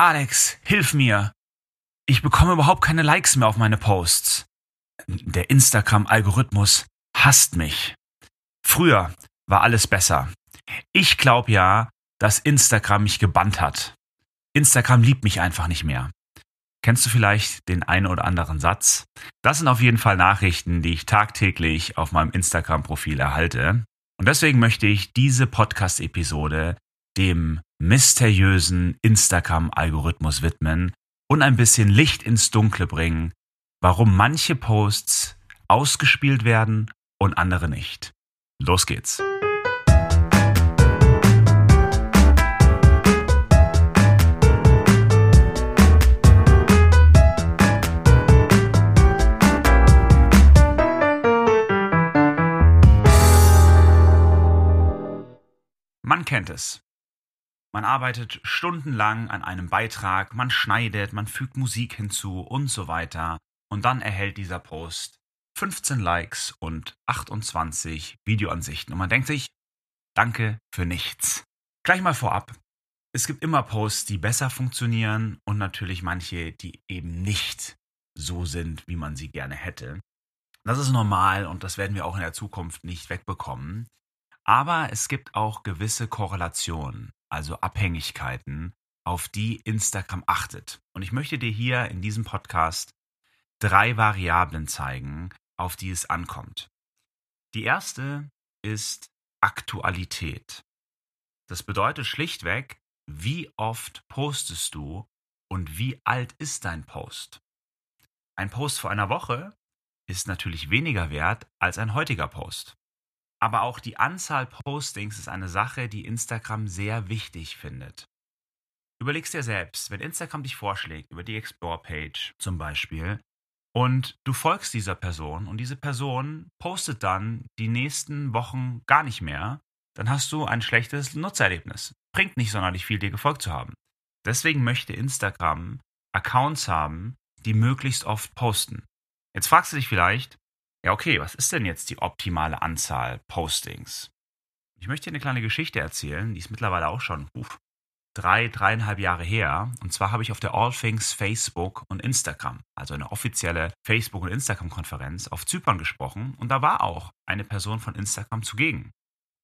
Alex, hilf mir. Ich bekomme überhaupt keine Likes mehr auf meine Posts. Der Instagram-Algorithmus hasst mich. Früher war alles besser. Ich glaube ja, dass Instagram mich gebannt hat. Instagram liebt mich einfach nicht mehr. Kennst du vielleicht den einen oder anderen Satz? Das sind auf jeden Fall Nachrichten, die ich tagtäglich auf meinem Instagram-Profil erhalte. Und deswegen möchte ich diese Podcast-Episode dem mysteriösen Instagram-Algorithmus widmen und ein bisschen Licht ins Dunkle bringen, warum manche Posts ausgespielt werden und andere nicht. Los geht's. Man kennt es. Man arbeitet stundenlang an einem Beitrag, man schneidet, man fügt Musik hinzu und so weiter. Und dann erhält dieser Post 15 Likes und 28 Videoansichten. Und man denkt sich, danke für nichts. Gleich mal vorab. Es gibt immer Posts, die besser funktionieren und natürlich manche, die eben nicht so sind, wie man sie gerne hätte. Das ist normal und das werden wir auch in der Zukunft nicht wegbekommen. Aber es gibt auch gewisse Korrelationen, also Abhängigkeiten, auf die Instagram achtet. Und ich möchte dir hier in diesem Podcast drei Variablen zeigen, auf die es ankommt. Die erste ist Aktualität. Das bedeutet schlichtweg, wie oft postest du und wie alt ist dein Post? Ein Post vor einer Woche ist natürlich weniger wert als ein heutiger Post. Aber auch die Anzahl Postings ist eine Sache, die Instagram sehr wichtig findet. Überlegst dir selbst, wenn Instagram dich vorschlägt, über die Explore-Page zum Beispiel, und du folgst dieser Person und diese Person postet dann die nächsten Wochen gar nicht mehr, dann hast du ein schlechtes Nutzererlebnis. Bringt nicht sonderlich viel, dir gefolgt zu haben. Deswegen möchte Instagram Accounts haben, die möglichst oft posten. Jetzt fragst du dich vielleicht, ja, okay, was ist denn jetzt die optimale Anzahl Postings? Ich möchte dir eine kleine Geschichte erzählen, die ist mittlerweile auch schon uf, drei, dreieinhalb Jahre her. Und zwar habe ich auf der All Things Facebook und Instagram, also eine offizielle Facebook- und Instagram-Konferenz, auf Zypern gesprochen. Und da war auch eine Person von Instagram zugegen.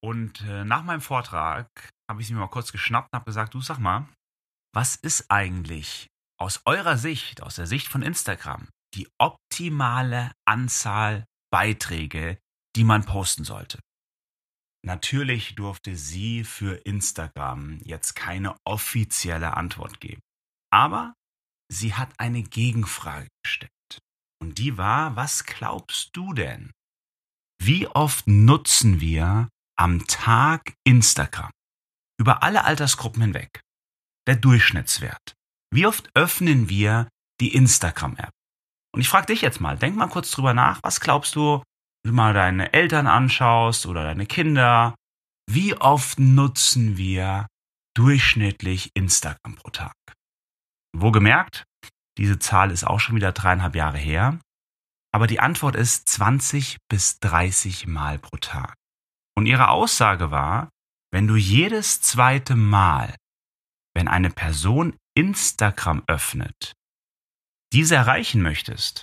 Und äh, nach meinem Vortrag habe ich sie mir mal kurz geschnappt und habe gesagt, du sag mal, was ist eigentlich aus eurer Sicht, aus der Sicht von Instagram, die optimale Anzahl Beiträge, die man posten sollte. Natürlich durfte sie für Instagram jetzt keine offizielle Antwort geben. Aber sie hat eine Gegenfrage gestellt. Und die war, was glaubst du denn? Wie oft nutzen wir am Tag Instagram? Über alle Altersgruppen hinweg. Der Durchschnittswert. Wie oft öffnen wir die Instagram-App? Und ich frage dich jetzt mal, denk mal kurz drüber nach, was glaubst du, wenn du mal deine Eltern anschaust oder deine Kinder, wie oft nutzen wir durchschnittlich Instagram pro Tag? Wo gemerkt, diese Zahl ist auch schon wieder dreieinhalb Jahre her, aber die Antwort ist 20 bis 30 Mal pro Tag. Und ihre Aussage war, wenn du jedes zweite Mal, wenn eine Person Instagram öffnet, diese erreichen möchtest,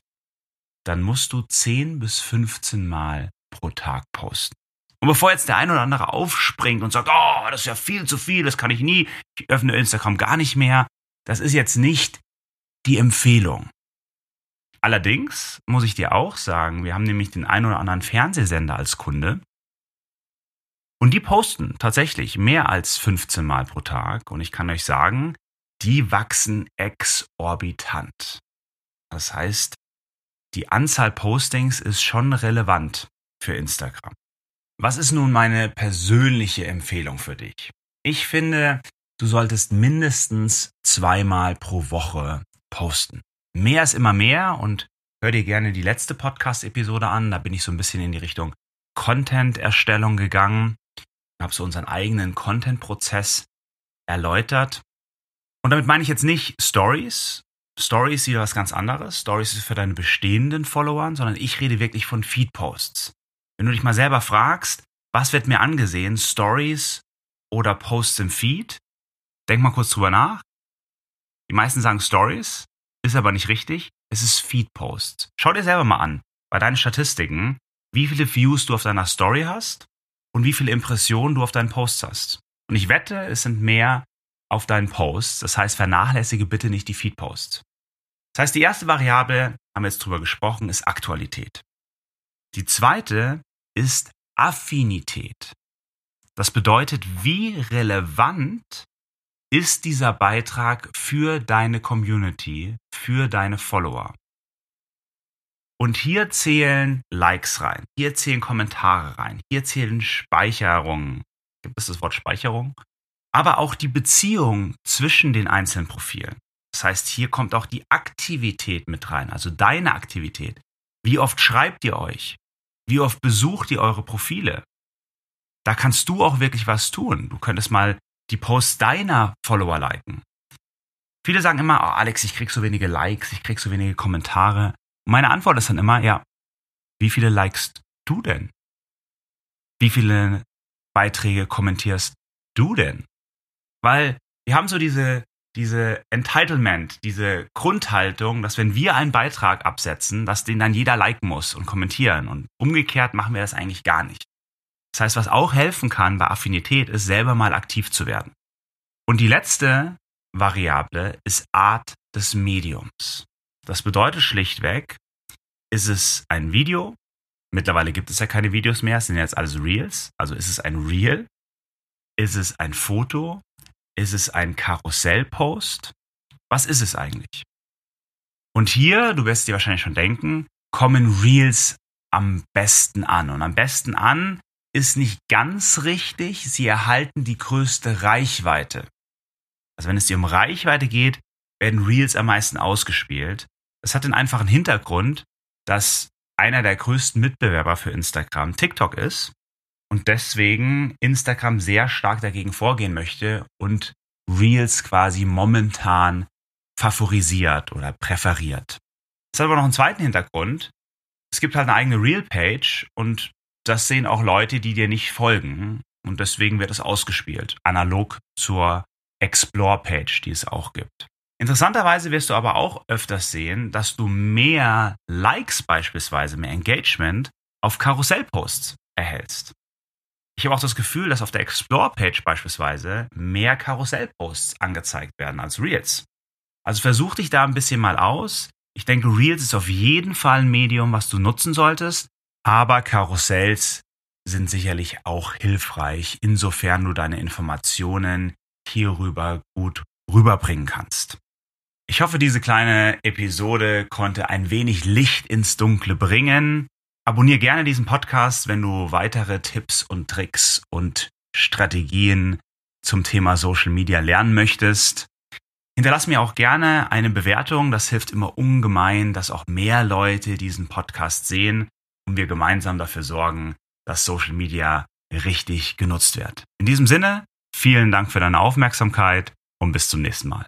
dann musst du 10 bis 15 Mal pro Tag posten. Und bevor jetzt der ein oder andere aufspringt und sagt, oh, das ist ja viel zu viel, das kann ich nie, ich öffne Instagram gar nicht mehr, das ist jetzt nicht die Empfehlung. Allerdings muss ich dir auch sagen, wir haben nämlich den ein oder anderen Fernsehsender als Kunde und die posten tatsächlich mehr als 15 Mal pro Tag und ich kann euch sagen, die wachsen exorbitant. Das heißt, die Anzahl Postings ist schon relevant für Instagram. Was ist nun meine persönliche Empfehlung für dich? Ich finde, du solltest mindestens zweimal pro Woche posten. Mehr ist immer mehr und hör dir gerne die letzte Podcast-Episode an. Da bin ich so ein bisschen in die Richtung Content-Erstellung gegangen habe so unseren eigenen Content-Prozess erläutert. Und damit meine ich jetzt nicht Stories, Stories ist wieder was ganz anderes. Stories ist für deine bestehenden Follower, sondern ich rede wirklich von Feed-Posts. Wenn du dich mal selber fragst, was wird mir angesehen, Stories oder Posts im Feed, denk mal kurz drüber nach. Die meisten sagen Stories, ist aber nicht richtig. Es ist Feed-Posts. Schau dir selber mal an, bei deinen Statistiken, wie viele Views du auf deiner Story hast und wie viele Impressionen du auf deinen Posts hast. Und ich wette, es sind mehr auf deinen Posts. Das heißt, vernachlässige bitte nicht die Feed-Posts. Das heißt, die erste Variable, haben wir jetzt drüber gesprochen, ist Aktualität. Die zweite ist Affinität. Das bedeutet, wie relevant ist dieser Beitrag für deine Community, für deine Follower. Und hier zählen Likes rein, hier zählen Kommentare rein, hier zählen Speicherungen. Gibt es das Wort Speicherung? Aber auch die Beziehung zwischen den einzelnen Profilen. Das heißt, hier kommt auch die Aktivität mit rein, also deine Aktivität. Wie oft schreibt ihr euch? Wie oft besucht ihr eure Profile? Da kannst du auch wirklich was tun. Du könntest mal die Posts deiner Follower liken. Viele sagen immer, oh Alex, ich krieg so wenige Likes, ich krieg so wenige Kommentare. Und meine Antwort ist dann immer, ja, wie viele likest du denn? Wie viele Beiträge kommentierst du denn? Weil wir haben so diese, diese Entitlement, diese Grundhaltung, dass wenn wir einen Beitrag absetzen, dass den dann jeder liken muss und kommentieren. Und umgekehrt machen wir das eigentlich gar nicht. Das heißt, was auch helfen kann bei Affinität, ist selber mal aktiv zu werden. Und die letzte Variable ist Art des Mediums. Das bedeutet schlichtweg, ist es ein Video? Mittlerweile gibt es ja keine Videos mehr, es sind jetzt alles Reels. Also ist es ein Reel? Ist es ein Foto? Ist es ein Karussellpost? Was ist es eigentlich? Und hier, du wirst dir wahrscheinlich schon denken, kommen Reels am besten an. Und am besten an ist nicht ganz richtig, sie erhalten die größte Reichweite. Also wenn es dir um Reichweite geht, werden Reels am meisten ausgespielt. Das hat den einfachen Hintergrund, dass einer der größten Mitbewerber für Instagram TikTok ist und deswegen Instagram sehr stark dagegen vorgehen möchte und Reels quasi momentan favorisiert oder präferiert. Es hat aber noch einen zweiten Hintergrund. Es gibt halt eine eigene Reel-Page und das sehen auch Leute, die dir nicht folgen. Und deswegen wird es ausgespielt, analog zur Explore-Page, die es auch gibt. Interessanterweise wirst du aber auch öfters sehen, dass du mehr Likes beispielsweise, mehr Engagement auf Karussellposts erhältst. Ich habe auch das Gefühl, dass auf der Explore-Page beispielsweise mehr Karussellposts angezeigt werden als Reels. Also versuch dich da ein bisschen mal aus. Ich denke, Reels ist auf jeden Fall ein Medium, was du nutzen solltest, aber Karussells sind sicherlich auch hilfreich, insofern du deine Informationen hierüber gut rüberbringen kannst. Ich hoffe, diese kleine Episode konnte ein wenig Licht ins Dunkle bringen. Abonniere gerne diesen Podcast, wenn du weitere Tipps und Tricks und Strategien zum Thema Social Media lernen möchtest. Hinterlass mir auch gerne eine Bewertung. Das hilft immer ungemein, dass auch mehr Leute diesen Podcast sehen und wir gemeinsam dafür sorgen, dass Social Media richtig genutzt wird. In diesem Sinne, vielen Dank für deine Aufmerksamkeit und bis zum nächsten Mal.